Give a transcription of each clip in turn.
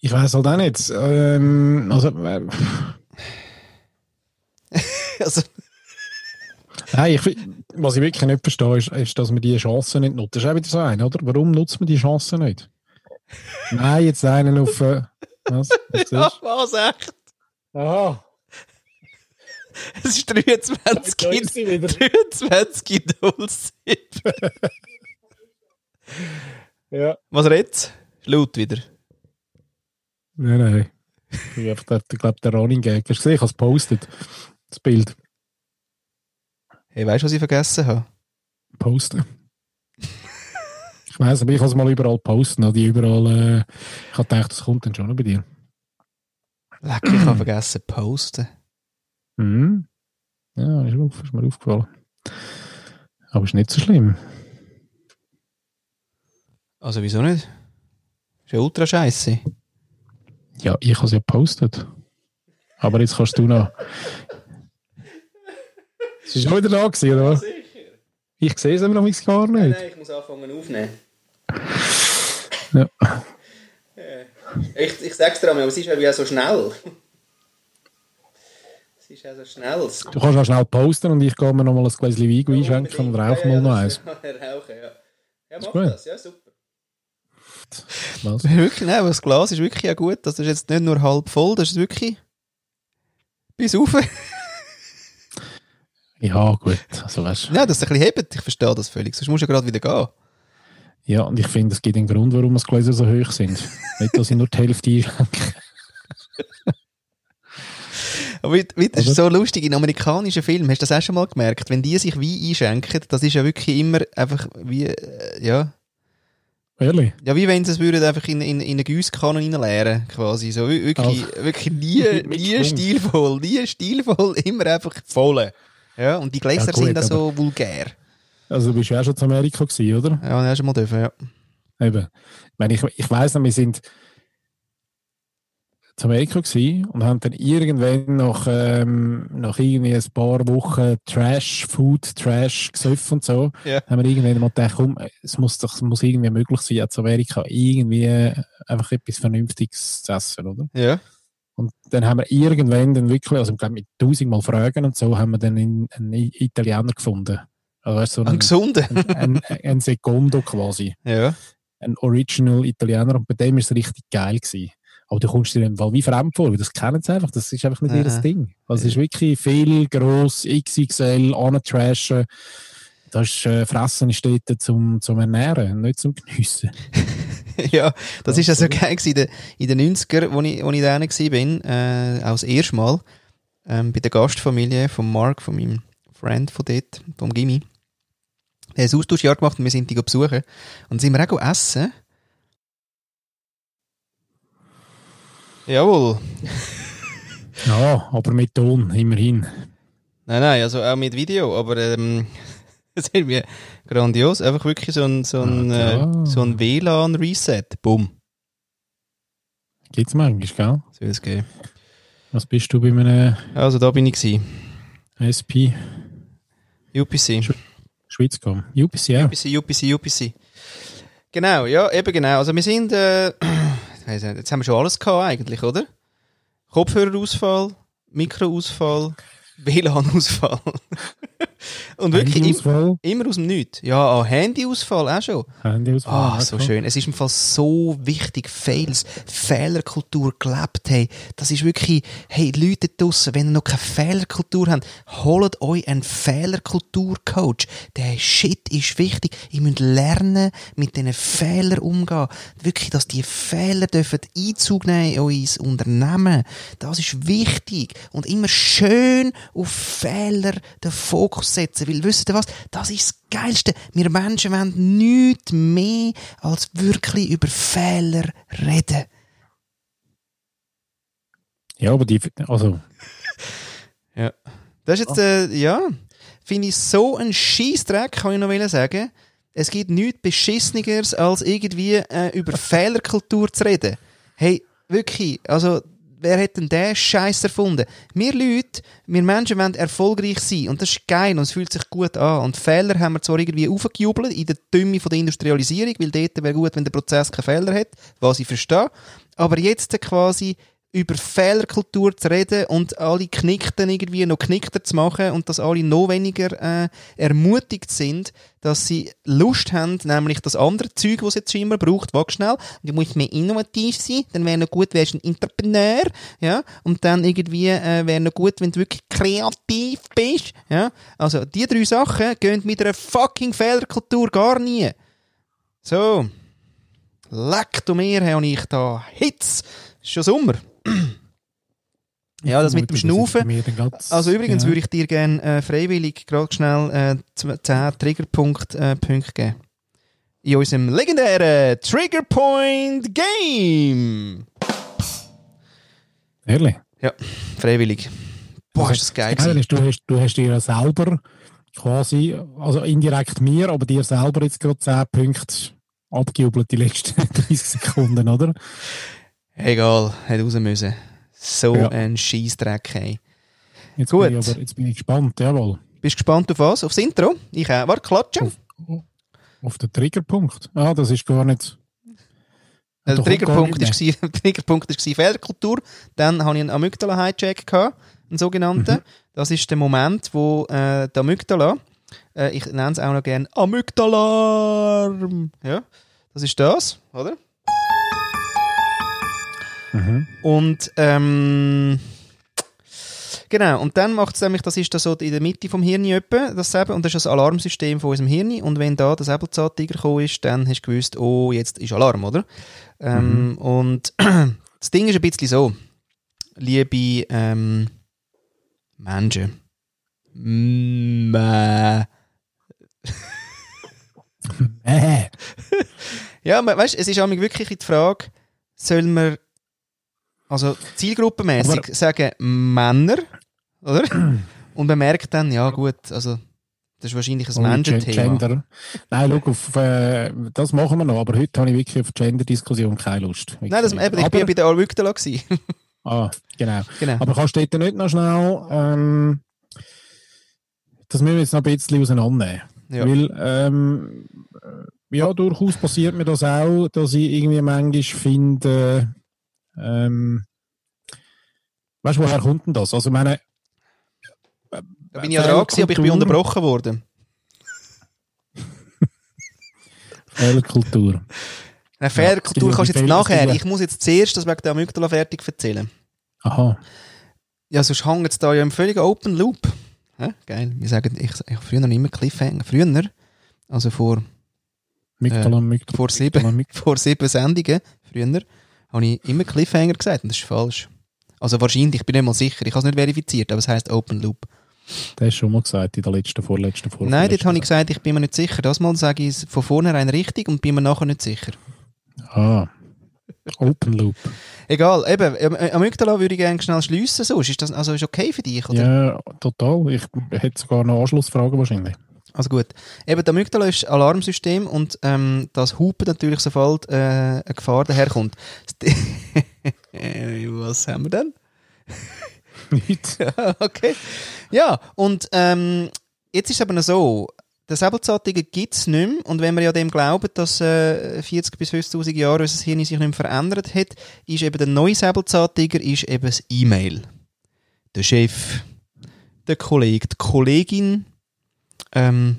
Ich weiß halt auch nicht. Ähm, also, äh, Also, nein, ich, was ich wirklich nicht verstehe, ist, ist, dass man die Chance nicht nutzt. Das ist auch wieder so ein, oder? Warum nutzt man die Chance nicht? Nein, jetzt einen auf. Äh, was? was ja, was echt? Aha. Es ist 23 Da ist sie wieder. 23 07. Ja. Was redet's? Ist laut wieder. Nein, nein. Ich habe der, ich glaube, der Running Gag. Hast du gesehen? Ich habe es postet. Das Bild. Hey, weißt du, was ich vergessen habe? Posten. ich weiß, aber ich kann es mal überall posten. Die überall. Äh, ich habe gedacht, das kommt dann schon noch bei dir. Leck, ich habe vergessen posten. Mhm. Ja, ist, auf, ist mir aufgefallen. Aber ist nicht so schlimm. Also wieso nicht? Ist ja ultra scheiße. Ja, ich habe es ja gepostet. Aber jetzt kannst du noch. Es ist schon wieder da gewesen, oder? was? Ich sehe es aber noch gar nicht. ich muss anfangen aufnehmen. Ja. Ich, ich sag's dir aber es ist ja wie so schnell. Es ist ja so schnell. Du kannst auch schnell posten und ich gehe mir noch mal ein Gläschen Wein einschenken und rauche mal noch eins. Rauchen, ja. Ja, mach das, ja, super. Was? Wirklich, nein, aber das Glas ist wirklich ja gut. Das ist jetzt nicht nur halb voll, das ist wirklich bis auf. Ja, gut. Also, weißt, Ja, dass es ein bisschen hebt, ich verstehe das völlig. Sonst musst du ja gerade wieder gehen. ja, und ich finde, es gibt einen Grund, warum die Gläser so hoch sind. nicht, dass ich nur die Hälfte einschenke. Aber das ist so lustig, in amerikanischen Filmen, hast du das auch schon mal gemerkt? Wenn die sich Wein einschenken, das ist ja wirklich immer einfach wie, äh, ja, Ehrlich? ja, wie wenn sie es würden einfach in, in, in eine Giesskanne reinleeren, quasi. So, wir- wirklich, wirklich nie, Mit nie Schwung. stilvoll, nie stilvoll, immer einfach voll. Ja, und die Gläser Ja, gut, sind auch so vulgär. Also, du bist ja auch schon zu Amerika gewesen, oder? Ja, das hast du mal dürfen, ja. Eben. Ich, meine, ich, ich weiss noch, wir sind zu Amerika gewesen und haben dann irgendwann nach, ähm, nach irgendwie ein paar Wochen Trash, Food, Trash gesoffen und so, Ja. haben wir irgendwann mal gedacht, komm, es muss doch es muss irgendwie möglich sein, zu Amerika irgendwie einfach etwas Vernünftiges zu essen, oder? Ja. Und dann haben wir irgendwann dann wirklich, also ich glaube mit tausendmal Fragen und so, haben wir dann in- einen Italiener gefunden. Also so Ein einen, gesunder. ein, ein, ein Secondo quasi Ja. ein Original Italiener und bei dem ist es richtig geil gewesen. Aber du kommst dir im Fall wie fremd vor, weil das kennen sie einfach, das ist einfach nicht Aha. ihr Ding. Also es ist wirklich viel, gross, XXL, antrashen. Das ist, äh, Fressen ist dort zum, zum Ernähren, nicht zum Geniessen. ja, das ist ja so geil in den, in den 90er, wo ich, wo ich da war, bin, äh, auch das erste Mal, ähm, bei der Gastfamilie von Mark, von meinem Freund von dort, vom Gimmi. Der hat ein Austauschjahr gemacht und wir sind die besuchen. Und sind wir auch essen. Jawohl. Ja, aber mit Ton, immerhin. Nein, nein, also auch mit Video, aber ähm, das ist irgendwie grandios. Einfach wirklich so ein, so ein, Ah, äh, klar. so ein WLAN-Reset. Bumm. Gibt's manchmal, gell? Soll es geben. Was bist du bei einem Also da bin ich gewesen. SP UPC. Schweizcom? UPC, ja. UPC, UPC, UPC. Genau, ja, eben genau. Also wir sind, äh, jetzt haben wir schon alles gehabt eigentlich, oder? Kopfhörerausfall, Mikroausfall, WLAN-Ausfall. Und wirklich im, immer aus dem Nichts. Ja, ah, Handyausfall auch schon. Handyausfall. Ah, so klar. schön. Es ist im Fall so wichtig, Fails, Fehlerkultur gelebt haben. Das ist wirklich, hey, Leute draussen, wenn ihr noch keine Fehlerkultur habt, holt euch einen Fehlerkulturcoach. Der Shit ist wichtig. Ihr müsst lernen, mit diesen Fehlern umgehen. Wirklich, dass die Fehler dürfen Einzug nehmen in euer Unternehmen. Das ist wichtig. Und immer schön auf Fehler den Fokus setzen. Weil, wisst ihr was? Das ist das Geilste. Wir Menschen wollen nichts mehr als wirklich über Fehler reden. Ja, aber die, also, Ja. Das ist jetzt, äh, ja, finde ich so ein Scheissdreck, kann ich noch sagen. Es gibt nichts Beschisseneres, als irgendwie äh, über Fehlerkultur zu reden. Hey, wirklich, also, wer hat denn den Scheiß erfunden? Wir Leute, wir Menschen wollen erfolgreich sein und das ist geil und es fühlt sich gut an. Und Fehler haben wir zwar irgendwie aufgejubelt in der Dümme von der Industrialisierung, weil dort wäre gut, wenn der Prozess keine Fehler hat, was ich verstehe. Aber jetzt quasi über Fehlerkultur zu reden und alle Knickten irgendwie noch knickter zu machen und dass alle noch weniger äh, ermutigt sind, dass sie Lust haben, nämlich das andere Zeug, was jetzt schon immer braucht, wag schnell, du musst mehr innovativ sein, dann wäre noch gut, wärst ein Entrepreneur, ja, und dann irgendwie äh, wäre noch gut, wenn du wirklich kreativ bist, ja, also die drei Sachen gehen mit einer fucking Fehlerkultur gar nie. So, leck du mir, habe ich da Hitz, ist schon Sommer. Ja, das mit dem Schnaufen. Also übrigens ja. würde ich dir gerne äh, freiwillig gerade schnell äh, 10 Triggerpunkt äh, Punkte geben. In unserem legendären Triggerpoint Game. Ehrlich? Ja, freiwillig. Boah, ist das geil. Ja, gewesen. du, hast, du hast dir selber quasi, also indirekt mir, aber dir selber jetzt gerade 10 Punkte abgejubelt die letzten 30 Sekunden, oder? Egal, hätte raus müssen. So Ja. ein Scheissdreck, hey. Jetzt Gut. Bin ich aber, jetzt bin ich gespannt, jawohl. Bist du gespannt auf was? Aufs Intro? Ich auch. Warte, klatschen. Auf, auf den Triggerpunkt. Ah, das ist gar nicht. Der Doch, Triggerpunkt war, der Triggerpunkt war Fehlerkultur. Dann hatte ich einen Amygdala-Hijack, einen sogenannten. Mhm. Das ist der Moment, wo äh, die Amygdala, äh, ich nenne es auch noch gerne Amygdalarm. Ja, das ist das, oder? Mhm. Und ähm, genau, und dann macht es nämlich, das ist da so in der Mitte vom Hirn etwa, das Säbel, und das ist das Alarmsystem von unserem Hirn. Und wenn da der Säbelzahntiger gekommen ist, dann hast du gewusst, oh, jetzt ist Alarm, oder? Ähm, und das Ding ist ein bisschen so, liebe ähm, Menschen. Mm, äh, Äh, Ja, weißt, es ist auch wirklich die Frage, soll man also zielgruppenmäßig sagen Männer, oder? Und man merkt dann, ja gut, also das ist wahrscheinlich ein Menschenthema. Gender. Nein, schau, auf, äh, das machen wir noch, aber heute habe ich wirklich auf Gender-Diskussion keine Lust. Nein, das, eben, ich aber, bin ja bei der gewesen. ah, genau. genau. Aber kannst du dort nicht noch schnell, ähm, das müssen wir jetzt noch ein bisschen auseinandernehmen. Ja. Weil, ähm, äh, ja, durchaus passiert mir das auch, dass ich irgendwie manchmal finde, ähm, weißt du, woher kommt denn das? Also, ich meine, Da bin ich ja dran gewesen, aber ich bin unterbrochen worden. Fehlerkultur. Eine Fehlerkultur es kannst du jetzt ja nachher. Ich muss jetzt zuerst das wegen der Amygdala fertig erzählen. Aha. Ja, sonst hängt es da ja im völligen Open Loop. Hä? Geil. Wir sagen, ich, ich habe früher noch immer Cliffhanger. Früher, also vor Migdalan. vor sieben, vor sieben Sendungen, früher, habe ich immer Cliffhanger gesagt und das ist falsch. Also wahrscheinlich, ich bin nicht mal sicher, ich habe es nicht verifiziert, aber es heisst Open Loop. Das hast du schon mal gesagt in der letzten, vorletzten Folge. Nein, dort habe ich gesagt, ich bin mir nicht sicher. Das Mal sage ich es von vornherein richtig und bin mir nachher nicht sicher. Ah. Open Loop. Egal, eben, Am- Amygdala würde ich gerne schnell schliessen, sonst ist das also ist okay für dich, oder? Ja, total. Ich hätte sogar noch Anschlussfragen wahrscheinlich. Also gut. Eben, der Amygdala ist ein Alarmsystem und ähm, das Hupen natürlich, sobald äh, eine Gefahr daherkommt. Was haben wir denn? Nicht. okay. Ja, und ähm, jetzt ist es aber noch so, der Säbelzahntiger gibt es nicht mehr. Und wenn wir ja dem glauben, dass äh, 40 bis 50'000 Jahre unser Hirn sich nicht mehr verändert hat, ist eben der neue Säbelzahntiger ist eben das E-Mail. Der Chef, der Kollege, die Kollegin, ähm,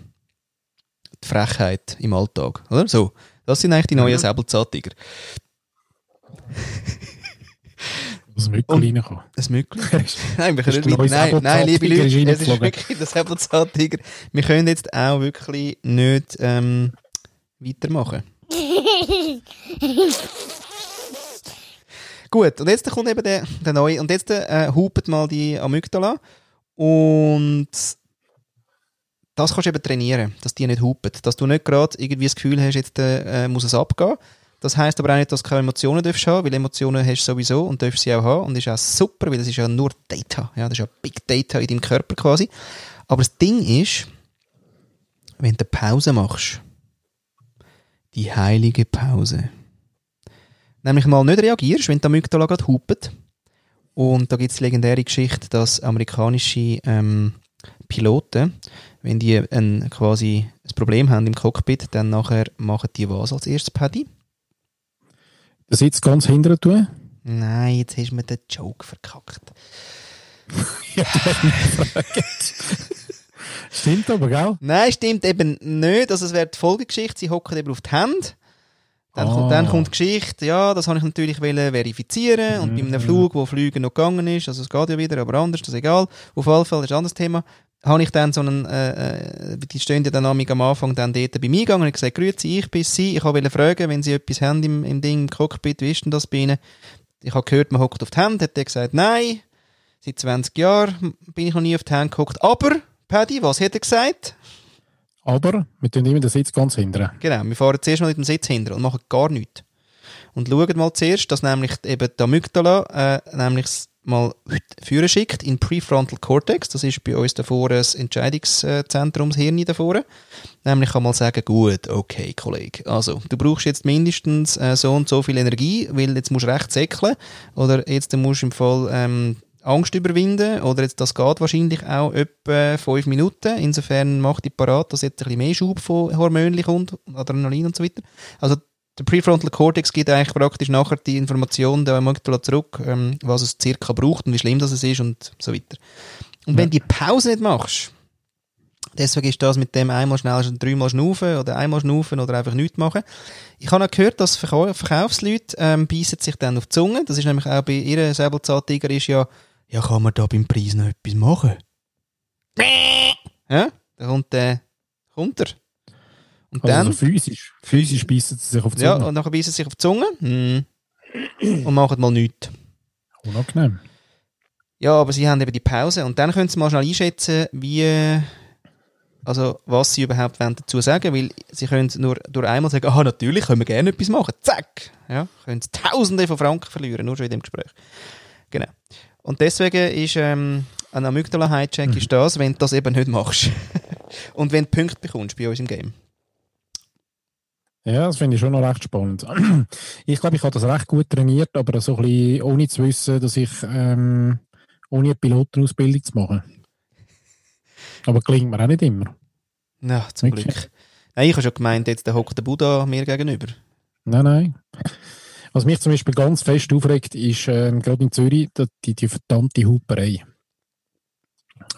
die Frechheit im Alltag. Oder? So, das sind eigentlich die neuen Mhm. Säbelzahntiger. Das Mückel reinkommen. Ein Mückli? Nein, wir Das können nicht, nein, nein, liebe Leute, es ist wirklich der Säbelzahntiger. Wir können jetzt auch wirklich nicht ähm, weitermachen. Gut, und jetzt kommt eben der, der neue, und jetzt äh, hupet mal die Amygdala und das kannst du eben trainieren, dass die nicht hupet, dass du nicht gerade irgendwie das Gefühl hast, jetzt äh, muss es abgehen. Das heisst aber auch nicht, dass du keine Emotionen darfst haben, weil Emotionen hast du sowieso und darfst sie auch haben und das ist auch super, weil das ist ja nur Data, ja, das ist ja Big Data in deinem Körper quasi. Aber das Ding ist, wenn du Pause machst, die heilige Pause, nämlich mal nicht reagierst, wenn die Amygdala gerade hupet und da gibt es legendäre Geschichte, dass amerikanische ähm, Piloten, wenn die ein, quasi ein Problem haben im Cockpit, dann nachher machen die was als erstes, Paddy? Den Sitz ganz hinten tun? Nein, jetzt hast du mir den Joke verkackt. ja, Stimmt aber, gell? Nein, stimmt eben nicht. Also es wäre die Folgegeschichte, sie hocken eben auf die Hände. Dann, Ah. kommt, dann kommt die Geschichte, ja, das habe ich natürlich verifizieren und bei einem Flug, wo Flügen noch gegangen ist, also es geht ja wieder, aber anders, das ist egal. Auf jeden Fall, das ist ein anderes Thema. Habe ich dann so einen, äh, äh, die stehen ja dann am Anfang dann dort bei mir gegangen und gesagt, grüezi, ich bin Sie, ich wollte fragen, wenn Sie etwas haben im, im Ding, im Cockpit, wie ist denn das bei Ihnen? Ich habe gehört, man hockt auf die Hände, hat der gesagt, nein, seit 20 Jahren bin ich noch nie auf die Hände gehockt, aber, Paddy, was hat er gesagt? Aber wir tun immer den Sitz ganz hinten. Genau, wir fahren zuerst mal mit dem Sitz hinter und machen gar nichts. Und schauen mal zuerst, dass nämlich eben die Amygdala äh, nämlich mal führen schickt in Prefrontal Cortex. Das ist bei uns davor das Entscheidungszentrum, das Hirn davor. Nämlich kann man sagen, gut, okay, Kollege. Also, du brauchst jetzt mindestens äh, so und so viel Energie, weil jetzt musst du recht säckeln. Oder jetzt musst du im Fall ähm, Angst überwinden. Oder jetzt, das geht wahrscheinlich auch etwa fünf Minuten. Insofern macht die parat, dass jetzt ein bisschen mehr Schub von Hormonen kommt, Adrenalin und so weiter. Also, der Prefrontal Cortex gibt eigentlich praktisch nachher die Information der Amygdala zurück, ähm, was es circa braucht und wie schlimm das es ist und so weiter. Und wenn du die Pause nicht machst, deswegen ist das mit dem einmal schnell dreimal schnaufen oder einmal schnaufen oder einfach nichts machen. Ich habe auch gehört, dass Verkau Verkaufsleute ähm, beißen sich dann auf die Zunge. Das ist nämlich auch bei ihrer Säbelzahntiger ist ja, ja, kann man da beim Preis noch etwas machen? Ja, dann kommt der, kommt er. Und Also dann, so physisch. Physisch beißen sie sich auf die ja, Zunge. und dann beißen sie sich auf die Zunge hm. und machen mal nichts. Unangenehm. Ja, aber sie haben eben die Pause und dann können sie mal schnell einschätzen, wie, also was sie überhaupt wollen dazu sagen, weil sie können nur durch einmal sagen, ah, natürlich, können wir gerne etwas machen, zack, ja, können sie Tausende von Franken verlieren, nur schon in dem Gespräch. Genau. Und deswegen ist ähm, ein Amygdala-Hijack ist das, wenn du das eben nicht machst. und wenn du Punkte bekommst bei uns im Game. Ja, das finde ich schon noch recht spannend. Ich glaube, ich habe das recht gut trainiert, aber so ein bisschen ohne zu wissen, dass ich ähm, ohne eine Pilotenausbildung zu machen. Aber gelingt mir auch nicht immer. Ja, zum Okay. Glück. Nein, ich habe schon gemeint, jetzt der hockt der Buddha mir gegenüber. Nein, nein. Was mich zum Beispiel ganz fest aufregt, ist ähm, gerade in Zürich die, die, die verdammte Huperei.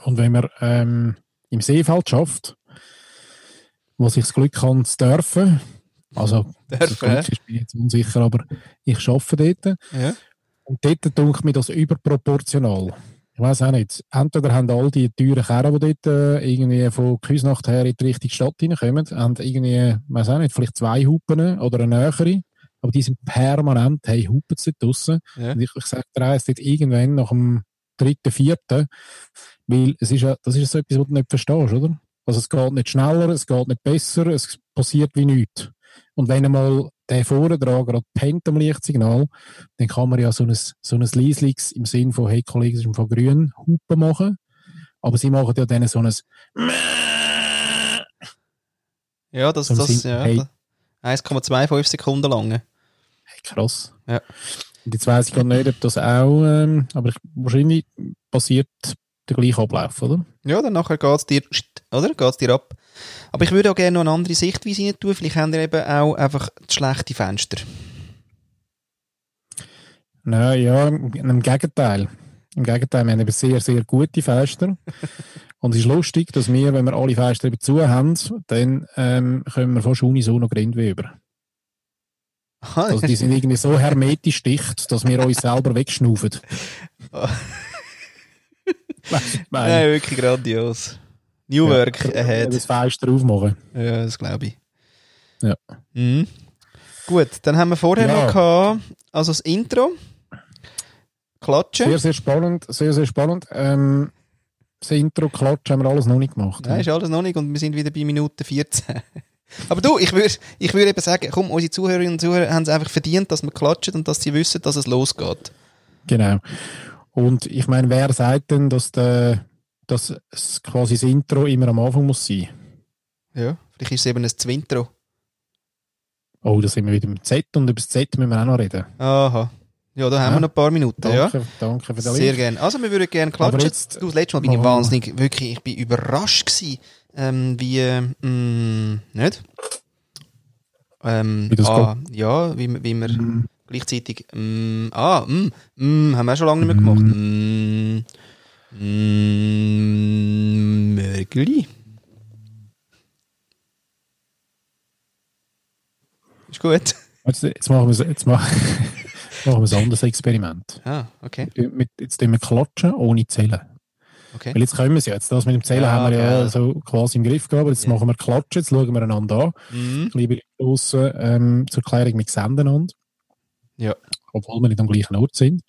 Und wenn man ähm, im Seefeld schafft, wo sich das Glück kann, zu dürfen, also das Dürfen, Glück ist bin ich jetzt unsicher, aber ich schaffe dort. Ja. Und dort denke mir das überproportional. Ich weiß auch nicht. Entweder haben all die teuren Kerren, die dort äh, irgendwie von Küsnacht her in die richtige Stadt reinkommen, haben irgendwie, weiß auch nicht, vielleicht zwei Hupen oder eine nähere, aber die sind permanent, hey, hupen sie draussen. Ja. Und ich, ich sage dir dort irgendwann nach dem dritten, vierten, weil es ist ja, das ist so etwas, was du nicht verstehst, oder? Also es geht nicht schneller, es geht nicht besser, es passiert wie nichts. Und wenn einmal der gerade pennt am Lichtsignal, dann kann man ja so ein, so ein Leislix im Sinn von, hey Kollegen, es ist von grün, Hupen machen. Aber sie machen ja dann so ein Ja, das, das, Sinn- ja. hey. 1,25 Sekunden lang. hey, krass. Ja. Und jetzt weiss ich gar nicht, ob das auch, ähm, aber ich, wahrscheinlich passiert der gleiche Ablauf, oder? Ja, dann nachher geht's dir, oder? Geht's dir ab. Aber ich würde auch gerne noch eine andere Sichtweise rein tun. Vielleicht haben ihr eben auch einfach schlechte Fenster. Nein, ja, im, Gegenteil. Im Gegenteil, wir haben eben sehr, sehr gute Fenster. Und es ist lustig, dass wir, wenn wir alle Fenster eben zu haben, dann ähm, können wir fast unisono Grindweh über. Also die sind irgendwie so hermetisch dicht, dass wir uns selber wegschnaufen. Nein, wirklich grandios. New Work ja, ahead. Das Fenster aufmachen. Ja, das glaube ich. Ja. Mhm. Gut, dann haben wir vorher Ja. noch gehabt, also das Intro. Klatschen. Sehr, sehr spannend, sehr, sehr spannend. Ähm, das Intro, Klatsch haben wir alles noch nicht gemacht. Nein, ist alles noch nicht und wir sind wieder bei Minute 14. Aber du, ich würde ich würd eben sagen, komm, unsere Zuhörerinnen und Zuhörer haben es einfach verdient, dass wir klatschen und dass sie wissen, dass es losgeht. Genau. Und ich meine, wer sagt denn, dass, der, dass es quasi das Intro immer am Anfang muss sein? Ja, vielleicht ist es eben ein Zwintro. Oh, da sind wir wieder im Z und über das Z müssen wir auch noch reden. Aha. Ja, da haben Ja. wir noch ein paar Minuten, ja. Danke, danke für den Sehr gerne. Also, wir würden gerne Aber klatschen. jetzt- du, das letzte Mal bin ich Oh. wahnsinnig, wirklich, ich bin überrascht gewesen, ähm, wie, ähm, nicht? Ähm, Wie das ah, ja, wie, wie wir Mhm. Gleichzeitig, mm, ah, mm, mm, haben wir auch schon lange nicht mehr gemacht. Mm, mm, Mörgeli. Ist gut. Jetzt, jetzt machen wir, jetzt machen, machen wir ein anderes Experiment. Ah, okay. Mit, jetzt tun wir klatschen ohne Zählen. okay. Weil jetzt können wir es ja. Jetzt das mit dem Zählen Ja, haben wir ja geil. so quasi im Griff gehabt. Jetzt Ja. machen wir Klatschen, jetzt schauen wir einander an. Mhm. Liebe Leute draussen, ähm, zur Klärung, wir sehen einander. Ja. Obwohl wir nicht am gleichen Ort sind.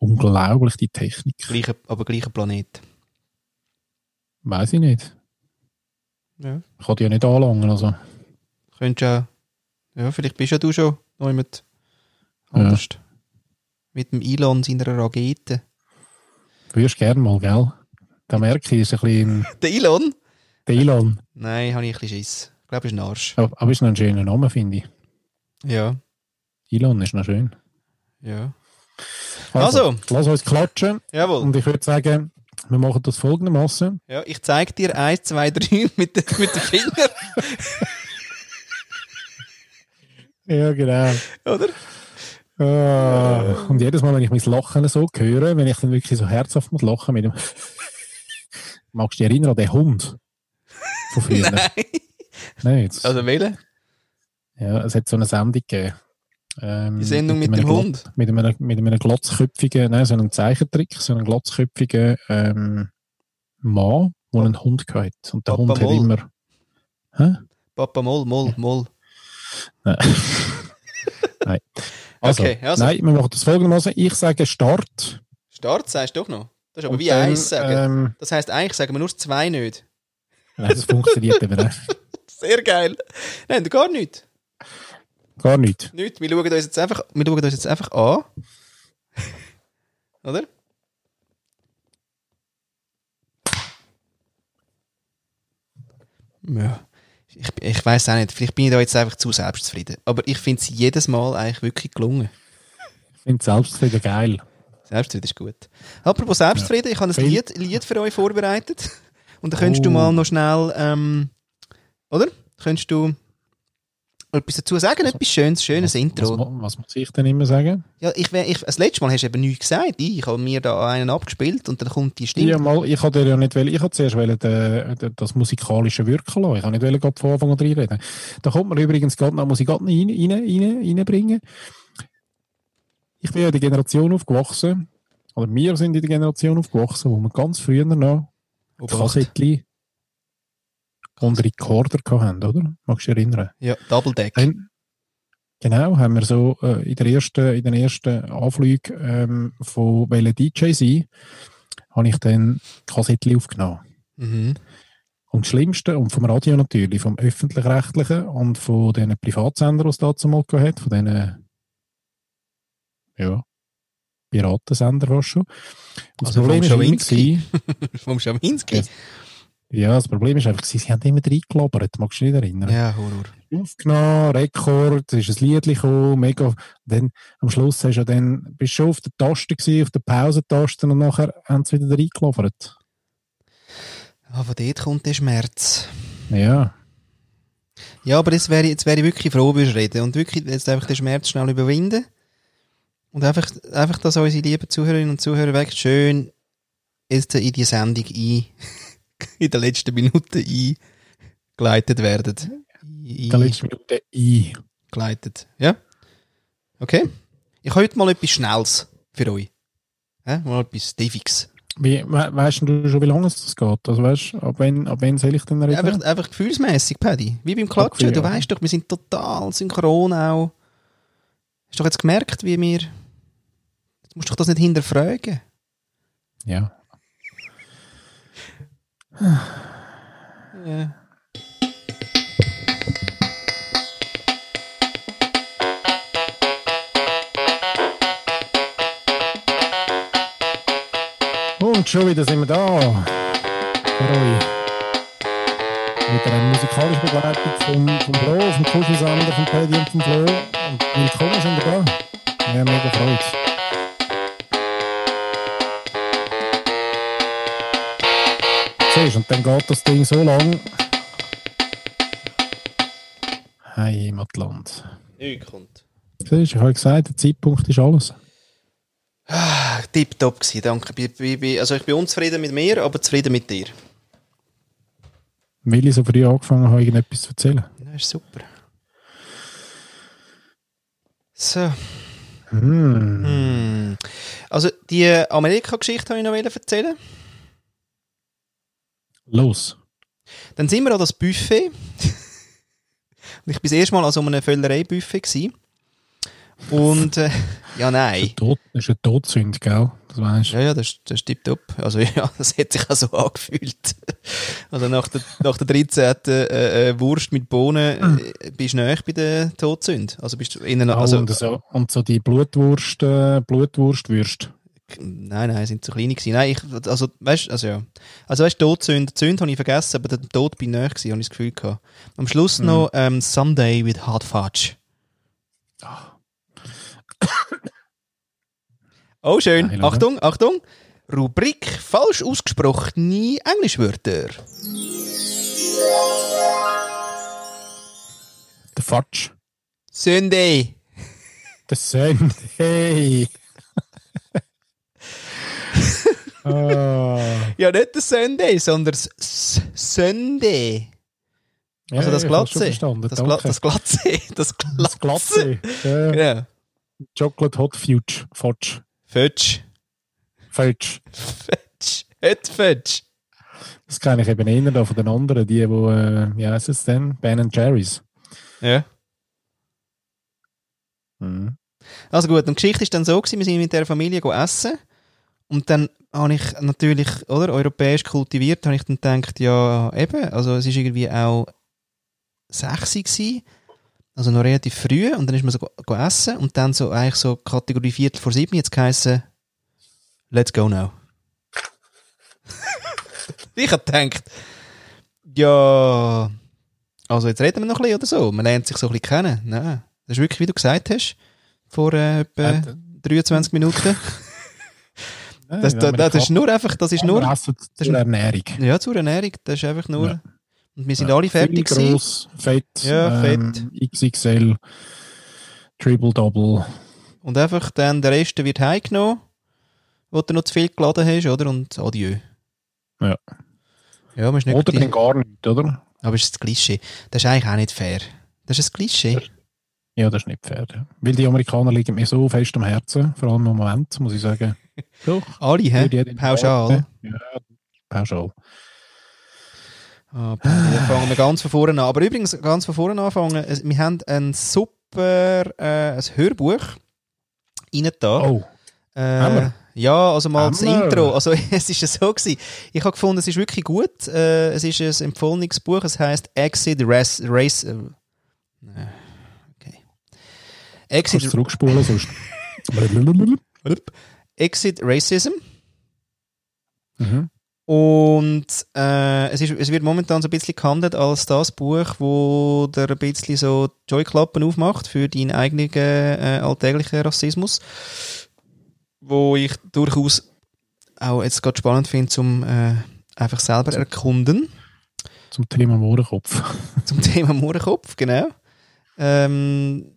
Unglaublich, die Technik. Gleicher, aber gleicher Planet. Weiß ich nicht. Ja. Ich kann die ja nicht anlangen. Also. Könntest ja, ja, vielleicht bist ja du schon noch mit anders. Mit dem Elon seiner Rakete. Würdest gerne mal, gell? Da merke ich, ist ein bisschen Der Elon? der Elon. Nein, habe ich ein bisschen Schiss. Ich glaube, ist ein Arsch. Aber aber ist noch ein schöner Name, finde ich. Ja, Elon ist noch schön. ja. Also. lass uns klatschen. Jawohl. Und ich würde sagen, wir machen das folgendermaßen. Ja, ich zeige dir 1, 2, 3 mit, den- mit den Fingern, Ja, genau. oder? Ah, und jedes Mal, wenn ich mein Lachen so höre, wenn ich dann wirklich so herzhaft muss lachen mit dem. Magst du dich erinnern an den Hund? Von früher? Nein. Nein, jetzt. Also wählen? ja, es hat so eine Sendung gegeben. Ähm, Die Sendung mit, einem dem Glot- Hund. Mit einem, mit einem glotzköpfigen, nein, so einem Zeichentrick, so einem glotzköpfigen ähm, Mann, der einen Hund hat. Und der Papa Hund hat Moll. immer. Hä? Papa Moll, Moll, Moll. Nein. nein. Also, Okay, also. Nein, wir machen das folgendermaßen. Ich sage Start. Start sagst du doch noch. Das ist aber und wie dann, eins sagen. Ähm, Das heisst, eigentlich sagen wir nur zwei nicht. nein, das funktioniert eben nicht. Sehr geil. Nein, gar nicht. Gar nicht. Nicht. Wir schauen uns jetzt einfach, wir schauen uns jetzt einfach an. Oder? Ja. Ich, ich weiß auch nicht. Vielleicht bin ich da jetzt einfach zu selbstzufrieden. Aber ich finde es jedes Mal eigentlich wirklich gelungen. Ich finde es selbst wieder geil. Selbstfrieden ist gut. Apropos Selbstfrieden, ich habe ein Lied, Lied für euch vorbereitet. Und da könntest du Oh. mal noch schnell, ähm, oder? Könntest du etwas dazu sagen? Etwas Schönes, schönes was, Intro. Was, was muss ich denn immer sagen? Ja, ich, ich, das letzte Mal hast du eben nichts gesagt. Ich habe mir da einen abgespielt und dann kommt die Stimme. Ja, mal, ich hatte ja nicht, ich hatte zuerst wollen, den, das musikalische Wirken lassen. Ich habe nicht wollen, gerade von Anfang an reinreden. Da kommt man übrigens gerade noch, muss ich gerade noch rein, rein, rein, reinbringen. Ich bin ja in der Generation aufgewachsen, oder wir sind in der Generation aufgewachsen, wo wir ganz früher noch Obacht. Und Recorder hatten, oder? Magst du dich erinnern? Ja, Double Deck. Dann, genau, haben wir so äh, in, der ersten, in den ersten Anflügen ähm, von welchen DJ sein, habe ich dann Kassettchen aufgenommen. Mhm. Und das Schlimmste, und vom Radio natürlich, vom Öffentlich-Rechtlichen und von den Privatsendern, die es dazu mal hat, von diesen, ja, Piratensender fast schon. Und Also vom Problem Schawinski. gewesen- Vom Schaminski. Ja. ja, das Problem ist einfach, sie haben immer reingelabert, magst du dich nicht erinnern? Ja, Horror. aufgenommen, Rekord, ist ein Lied gekommen, mega. Dann, am Schluss hast du ja dann, bist du schon auf der Taste gewesen, auf der Pausentaste und nachher haben sie wieder reingelabert. Ah, von dort kommt der Schmerz. Ja. Ja, aber jetzt wäre, ich- jetzt wäre ich wirklich froh, würdest reden. Und wirklich jetzt einfach den Schmerz schnell überwinden. Und einfach, einfach, dass unsere lieben Zuhörerinnen und Zuhörer wirklich schön jetzt in die Sendung ein, in den letzten Minuten eingeleitet werden. In der letzten Minute ein. Eingeleitet. Ja? Okay. Ich habe heute mal etwas Schnelles für euch. Ja, mal etwas Defiges. Wie, we weißt du schon, wie lange es das geht? Also weißt du, ab wann, ab wann soll ich denn reden? Einfach, einfach gefühlsmäßig, Paddy. Wie beim Klatschen. Okay, du ja. weißt doch, wir sind total synchron auch. Hast du doch jetzt gemerkt, wie wir. Jetzt musst du doch das nicht hinterfragen. Ja. Ja. Und schon wieder sind wir da. Für euch. Mit einer musikalischen Begleitung vom, vom Flo, vom Kuschelsender, vom Paddy und vom Flo. Und willkommen sind wir da. Wir haben mega Freude. Siehst, und dann geht das Ding so lang. Heimatland. Nichts kommt. Siehst, ich habe gesagt, der Zeitpunkt ist alles. Ah, tipptopp gewesen, danke. Also ich bin unzufrieden mit mir, aber zufrieden mit dir. Weil ich so früh angefangen habe, irgendetwas zu erzählen. Das ist super. So. Hm. Also die Amerika-Geschichte habe ich noch erzählen. Los. Dann sind wir an das Buffet. Und ich war das erste Mal an so einem Völlerei-Buffet. Und, äh, ja, nein. Das ist eine Todsünde, gell? Das weißt du. Ja, ja, das, das stimmt ab. Also, ja, das hat sich auch so angefühlt. Also, nach der, nach der 13. Äh, äh, Wurst mit Bohnen äh, bist du näher bei der Todsünde. Also, bist du innen, Also, also, und, so, und so die Blutwurst, äh, Blutwurstwürst. Nein, nein, sind zu klein gewesen. Nein, ich, also, weißt, also, ja. Also, weißt, Todsünde, Zünd habe ich vergessen, aber der Tod bin näher gewesen, habe ich das Gefühl gehabt. Am Schluss noch, ähm, Sunday with Hot Fudge. Oh, schön. Geil, oder? Achtung, Achtung. Rubrik falsch ausgesprochene Englischwörter. Der Fatsch. Sunday. Der Sön. Hey. ah. Ja, nicht der Sunday, sondern das S- Sunday. Also Ja, das Glatze. Das, Gla das Glatze. Das Das Glatze. Glatze. Ja. Genau. Chocolate Hot Fudge. Fudge. Fudge. Fudge. Fudge. Hot Fudge. Das kenne ich eben eher da von den anderen, die, wo, äh, wie heißt es denn? Ben Jerry's. Ja. Mhm. Also gut, und die Geschichte ist dann so gewesen, wir sind mit der Familie essen und dann habe ich natürlich, oder, europäisch kultiviert, habe ich dann gedacht, ja, eben, also es ist irgendwie auch sechsi gewesen, also noch relativ früh und dann ist man so go, go essen und dann so eigentlich so Kategorie Viertel vor sieben, jetzt geheißen, let's go now. ich habe gedacht, ja, also jetzt reden wir noch ein bisschen oder so, man lernt sich so ein bisschen kennen. Nein, das ist wirklich, wie du gesagt hast, vor äh, etwa Äh, 23 Minuten. Das, Ja, das, das ist nur einfach, das ist nur, das zur ist- Ernährung. ja, zur Ernährung, das ist einfach nur, Ja. und wir sind alle fertig gross, fett, Ja, ähm, XXL, Triple Double. Und einfach dann der Rest wird heimgenommen, wo du noch zu viel geladen hast, oder? Und adieu. Ja. Ja, man ist nicht Oder dann gar nicht, oder? aber es ist das Klischee. Das ist eigentlich auch nicht fair. Das ist ein Klischee. Ja, das ist nicht fair. Ja. Weil die Amerikaner liegen mir so fest am Herzen, vor allem im Moment, muss ich sagen. Doch. Alle, hä? Pauschal. Ja, pauschal. Ah, dann fangen wir ganz von vorne an. Aber übrigens, ganz von vorne anfangen, wir haben ein super äh, ein Hörbuch rein da. Oh, Äh, wir? Ja, also mal das Haben wir? Intro. Also es ist ja so gewesen. Ich habe gefunden, es ist wirklich gut. Äh, es ist ein empfohlenes Buch. Es heißt Exit Race. Race äh, okay. kannst Exit, du zurückspulen, sonst. Exit Racism. mhm. Und äh, es, ist, es wird momentan so ein bisschen gehandelt als das Buch, wo der ein bisschen so Joyklappen aufmacht für deinen eigenen äh, alltäglichen Rassismus. Wo ich durchaus auch jetzt gerade spannend finde, zum äh, einfach selber erkunden. Zum Thema Mohrenkopf. Zum Thema Mohrenkopf, genau. Ähm,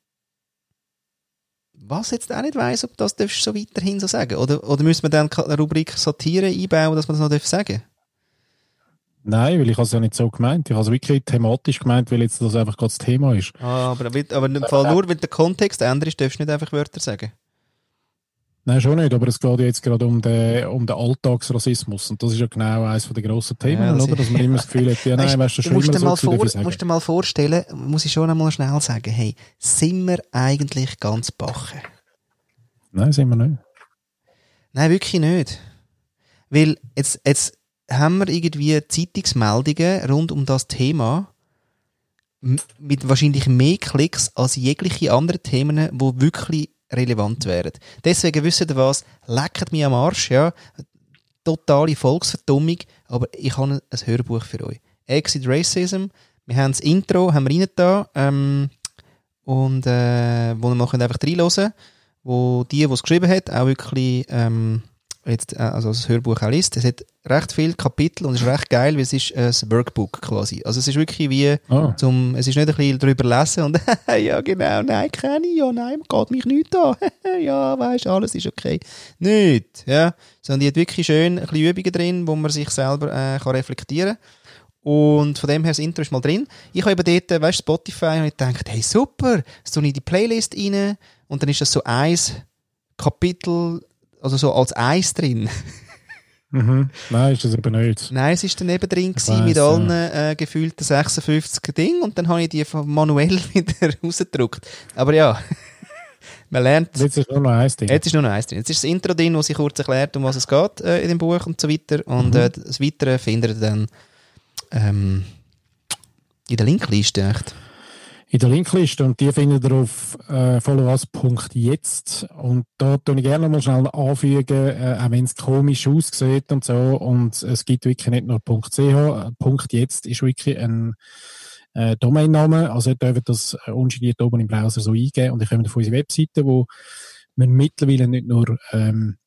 was jetzt auch nicht weiss, ob das darfst so weiterhin so sagen. Oder, oder müssen wir dann eine Rubrik Satire einbauen, dass man das noch darf sagen Nein, weil ich habe es ja nicht so gemeint. Ich habe es wirklich thematisch gemeint, weil jetzt das einfach gerade das Thema ist. Ah, aber, aber im Fall nur, weil der Kontext ändert ist, darfst du nicht einfach Wörter sagen. Nein, schon nicht, aber es geht ja jetzt gerade um den, um den Alltagsrassismus und das ist ja genau eines der grossen Themen, Ja, das oder? Dass man immer das Gefühl hat, ja nein, weißt du, schon immer so vor, musst dir mal vorstellen, muss ich schon einmal schnell sagen, hey, sind wir eigentlich ganz bache? Nein, sind wir nicht. Nein, wirklich nicht. Weil jetzt, jetzt haben wir irgendwie Zeitungsmeldungen rund um das Thema mit wahrscheinlich mehr Klicks als jegliche andere Themen, wo wirklich relevant wären. Deswegen wisst ihr was, lecket mich am Arsch, ja. Totale Volksverdummung, aber ich habe ein Hörbuch für euch. Exit Racism. Wir haben das Intro, haben wir da, ähm, und äh, wo könnt einfach reinhören wo die, die es geschrieben hat, auch wirklich ähm, jetzt, äh, also das Hörbuch auch liest, es hat recht viele Kapitel und es ist recht geil, weil es ist ein Workbook quasi. Also es ist wirklich wie Ah. zum, es ist nicht ein bisschen drüber lesen und ja genau, nein, kenne ich, ja, nein, geht mich nicht an. ja, weißt, alles ist okay. Nicht, ja. Sondern die hat wirklich schön ein bisschen Übungen drin, wo man sich selber äh, kann reflektieren und von dem her, das Intro ist mal drin. Ich habe eben dort, äh, weißt Spotify, und ich gedacht, hey, super, das tue ich in die Playlist rein und dann ist das so eins Kapitel, also so als eins drin. Mhm. Nein, ist das eben nicht. Nein, es ist daneben drin Ich gewesen, mit weiss, allen äh, gefühlten 56 Dingen und dann habe ich die manuell wieder rausgedruckt. Aber ja, man lernt. Jetzt ist nur noch eins Ding. Jetzt ist nur noch eins drin. Jetzt ist das Intro drin, wo sie kurz erklärt, um was es geht äh, in dem Buch und so weiter. Und Mhm. äh, das Weitere findet ihr dann ähm, in der Linkliste. Echt. In der Linkliste und die findet ihr auf äh, followus.jetzt und da tue ich gerne mal schnell anfügen, äh, auch wenn es komisch aussieht und so. Und es gibt wirklich nicht nur .ch, äh, .jetzt ist wirklich ein äh, Domainname, also ihr dürft das äh, ungeniert oben im Browser so eingeben und ihr kommt auf unsere Webseite, wo wir mittlerweile nicht nur ähm,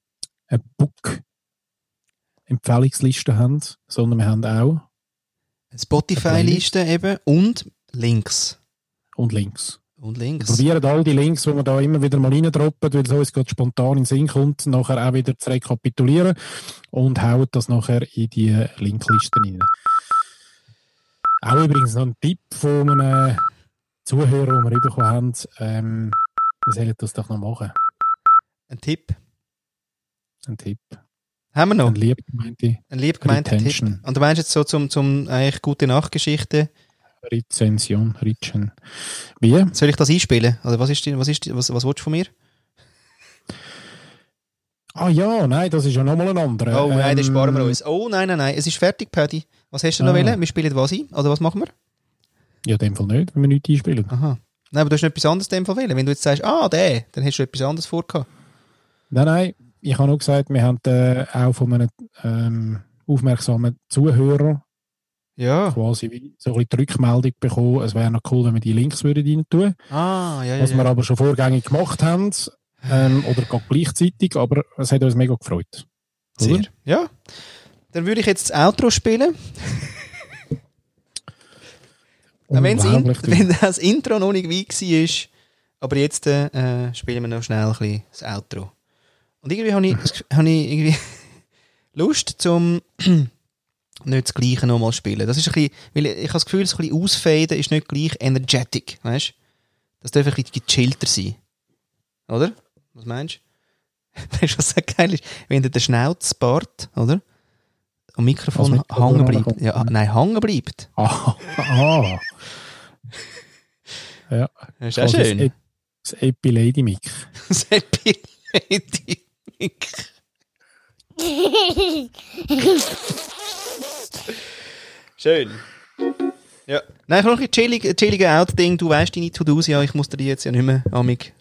eine Book-Empfehlungsliste haben, sondern wir haben auch Spotify-Liste eben und Links. Und Links. Und Links. probieren all die Links, die wir da immer wieder mal reindroppen, weil es uns gerade spontan in den Sinn kommt, nachher auch wieder zu rekapitulieren und haut das nachher in die Linklisten rein. Auch übrigens noch ein Tipp von einem Zuhörer, den wir bekommen haben, ähm, wir sollen das doch noch machen. Ein Tipp. Ein Tipp. Haben wir noch? Ein lieb gemeinte Ein lieb gemeinter Tipp. Und du meinst jetzt so zum, zum eigentlich gute Nachtgeschichte. Rezension, Ritschen. Wie? Soll ich das einspielen? Oder was ist was ist was, was willst du von mir? Ah ja, nein, das ist ja nochmal ein anderer. Oh nein, das Ähm, sparen wir uns. Oh nein, nein, nein, es ist fertig, Paddy. Was hast du noch Ah. wollen? Wir spielen was ein? Oder was machen wir? Ja, in dem Fall nicht, wenn wir nichts einspielen. Aha. Nein, aber du hast noch etwas anderes in dem Fall wählen. Wenn du jetzt sagst, ah, der, dann hast du etwas anderes vorgehabt. Nein, nein, ich habe nur gesagt, wir haben äh, auch von einem ähm, aufmerksamen Zuhörer Ja. quasi wie so ein bisschen die Rückmeldung bekommen, es wäre noch cool, wenn wir die Links würden rein tun Ah, ja, ja. was wir ja. aber schon vorgängig gemacht haben, ähm, oder gleichzeitig, aber es hat uns mega gefreut. Sehr. Oder? Ja. Dann würde ich jetzt das Outro spielen. Du. wenn das Intro noch nicht weit war, aber jetzt äh, spielen wir noch schnell ein bisschen das Outro. Und irgendwie habe ich, habe ich irgendwie Lust, zum nicht das Gleiche nochmal spielen. Das ist ein bisschen, weil ich habe das Gefühl, das ein bisschen ausfaden ist nicht gleich energetic, weißt? Das darf ein bisschen gechillter sein. Oder? Was meinst du? Weißt du, was so geil ist? Wenn der Schnauzbart, oder? Am Mikrofon Als Mikrofon hängen bleibt. Ja, nein, hängen bleibt. Ah, ah. ja, Das ist auch quasi schön. Das, Ep- das Epi-Lady-Mic. Schön. Ja. Nein, ich habe noch ein chillig, chilliges Out-Ding. Du weißt deine To-Dos ja, ich muss dir die jetzt ja nicht mehr amig.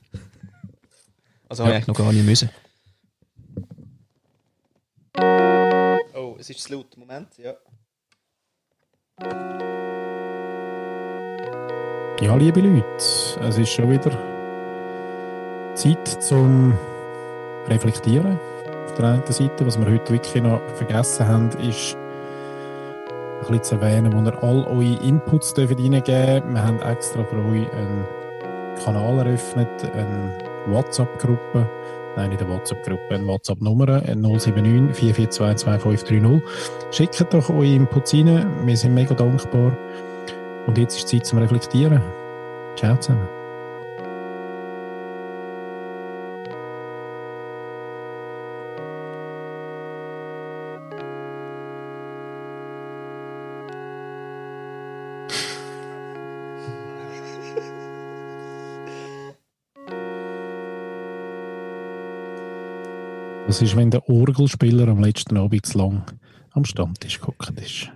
Also habe ich Ja. eigentlich noch gar nicht müssen. Oh, es ist zu laut. Moment, ja. Ja, liebe Leute, es ist schon wieder Zeit zum Reflektieren. Auf der einen Seite, was wir heute wirklich noch vergessen haben, ist ein bisschen zu erwähnen, wo ihr all eure Inputs reingeben dürft. Wir haben extra für euch einen Kanal eröffnet, eine WhatsApp-Gruppe. Nein, nicht eine WhatsApp-Gruppe, eine WhatsApp-Nummer, 079 442 2530. Schickt doch eure Inputs rein, wir sind mega dankbar. Und jetzt ist Zeit zum Reflektieren. Ciao zusammen. Was ist, wenn der Orgelspieler am letzten Abend zu lang am Stammtisch geguckt ist?